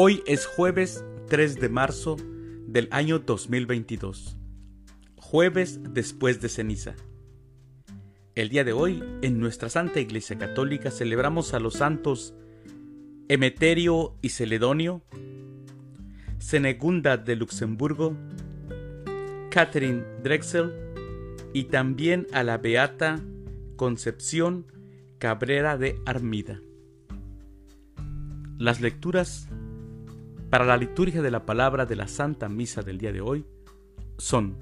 Hoy es jueves 3 de marzo del año 2022, jueves después de ceniza. El día de hoy, en nuestra Santa Iglesia Católica, celebramos a los santos Emeterio y Celedonio, Senegunda de Luxemburgo, Catherine Drexel y también a la Beata Concepción Cabrera de Armida. Las lecturas para la liturgia de la palabra de la Santa Misa del día de hoy son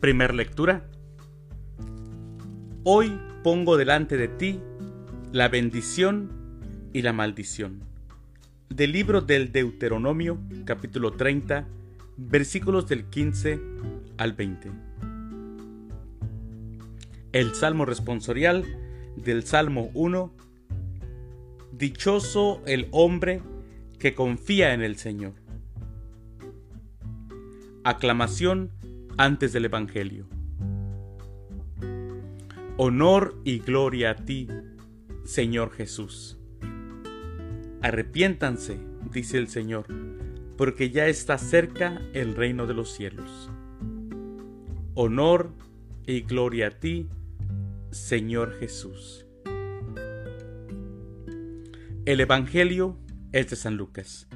Primer lectura Hoy pongo delante de ti la bendición y la maldición. Del libro del Deuteronomio, capítulo 30, versículos del 15 al 20. El Salmo responsorial del Salmo 1 Dichoso el hombre que confía en el Señor. Aclamación antes del Evangelio. Honor y gloria a ti, Señor Jesús. Arrepiéntanse, dice el Señor, porque ya está cerca el reino de los cielos. Honor y gloria a ti, Señor Jesús. El Evangelio es de San Lucas.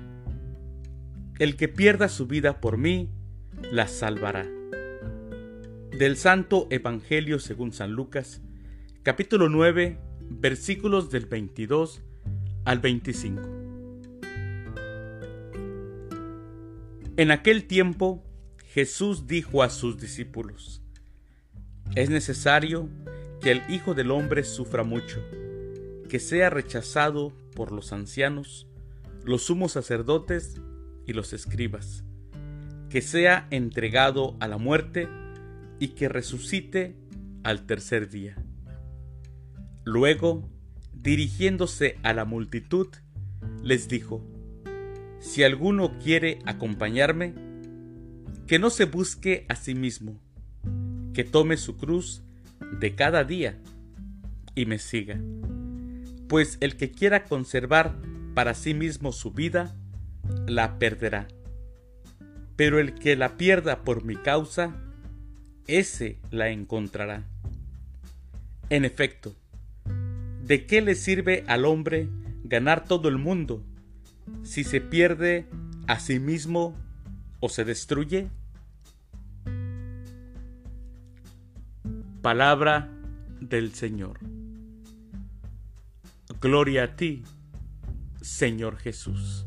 El que pierda su vida por mí, la salvará. Del Santo Evangelio según San Lucas, capítulo 9, versículos del 22 al 25. En aquel tiempo Jesús dijo a sus discípulos, Es necesario que el Hijo del Hombre sufra mucho que sea rechazado por los ancianos, los sumos sacerdotes y los escribas, que sea entregado a la muerte y que resucite al tercer día. Luego, dirigiéndose a la multitud, les dijo, Si alguno quiere acompañarme, que no se busque a sí mismo, que tome su cruz de cada día y me siga pues el que quiera conservar para sí mismo su vida, la perderá. Pero el que la pierda por mi causa, ese la encontrará. En efecto, ¿de qué le sirve al hombre ganar todo el mundo si se pierde a sí mismo o se destruye? Palabra del Señor. Gloria a ti, Señor Jesús.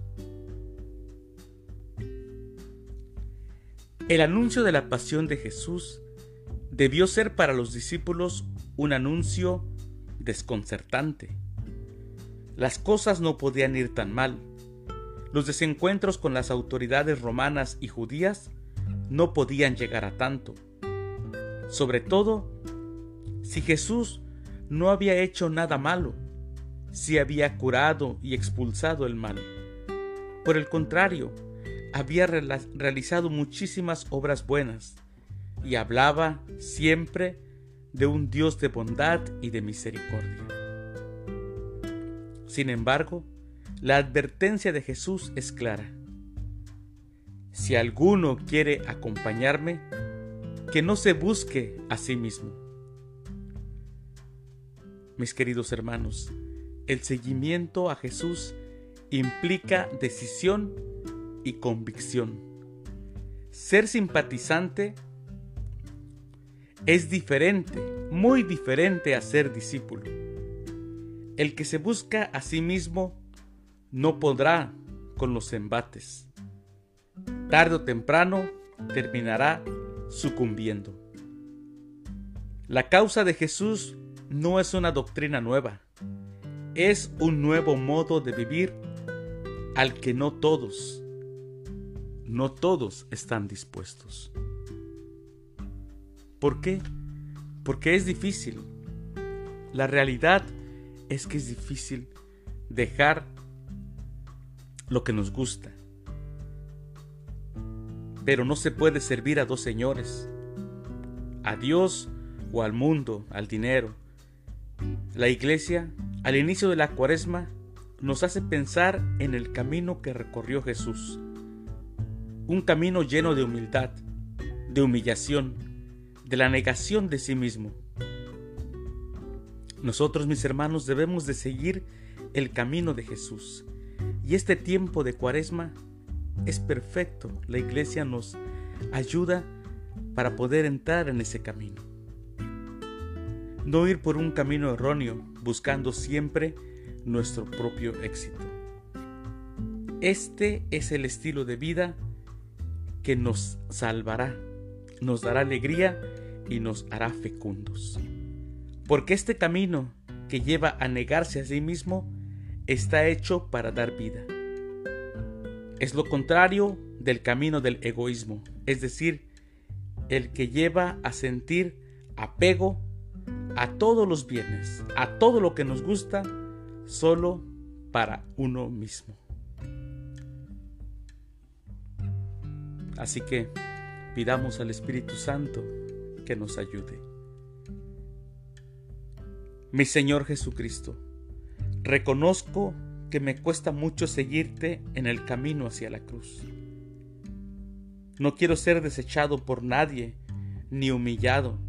El anuncio de la pasión de Jesús debió ser para los discípulos un anuncio desconcertante. Las cosas no podían ir tan mal. Los desencuentros con las autoridades romanas y judías no podían llegar a tanto. Sobre todo, si Jesús no había hecho nada malo si había curado y expulsado el mal. Por el contrario, había realizado muchísimas obras buenas y hablaba siempre de un Dios de bondad y de misericordia. Sin embargo, la advertencia de Jesús es clara. Si alguno quiere acompañarme, que no se busque a sí mismo. Mis queridos hermanos, el seguimiento a Jesús implica decisión y convicción. Ser simpatizante es diferente, muy diferente a ser discípulo. El que se busca a sí mismo no podrá con los embates. Tarde o temprano terminará sucumbiendo. La causa de Jesús no es una doctrina nueva es un nuevo modo de vivir al que no todos, no todos están dispuestos. ¿Por qué? Porque es difícil. La realidad es que es difícil dejar lo que nos gusta. Pero no se puede servir a dos señores, a Dios o al mundo, al dinero. La iglesia al inicio de la cuaresma nos hace pensar en el camino que recorrió Jesús. Un camino lleno de humildad, de humillación, de la negación de sí mismo. Nosotros, mis hermanos, debemos de seguir el camino de Jesús. Y este tiempo de cuaresma es perfecto. La iglesia nos ayuda para poder entrar en ese camino. No ir por un camino erróneo, buscando siempre nuestro propio éxito. Este es el estilo de vida que nos salvará, nos dará alegría y nos hará fecundos. Porque este camino que lleva a negarse a sí mismo está hecho para dar vida. Es lo contrario del camino del egoísmo, es decir, el que lleva a sentir apego a todos los bienes, a todo lo que nos gusta, solo para uno mismo. Así que pidamos al Espíritu Santo que nos ayude. Mi Señor Jesucristo, reconozco que me cuesta mucho seguirte en el camino hacia la cruz. No quiero ser desechado por nadie ni humillado.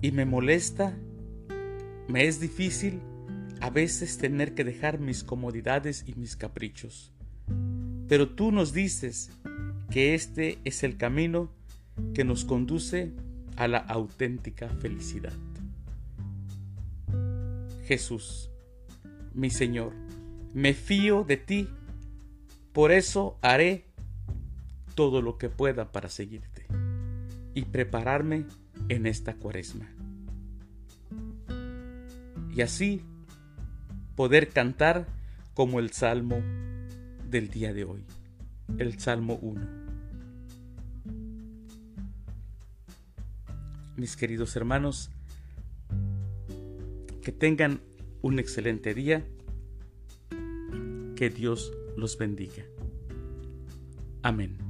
Y me molesta, me es difícil a veces tener que dejar mis comodidades y mis caprichos. Pero tú nos dices que este es el camino que nos conduce a la auténtica felicidad. Jesús, mi Señor, me fío de ti, por eso haré todo lo que pueda para seguirte y prepararme en esta cuaresma. Y así poder cantar como el salmo del día de hoy, el Salmo 1. Mis queridos hermanos, que tengan un excelente día, que Dios los bendiga. Amén.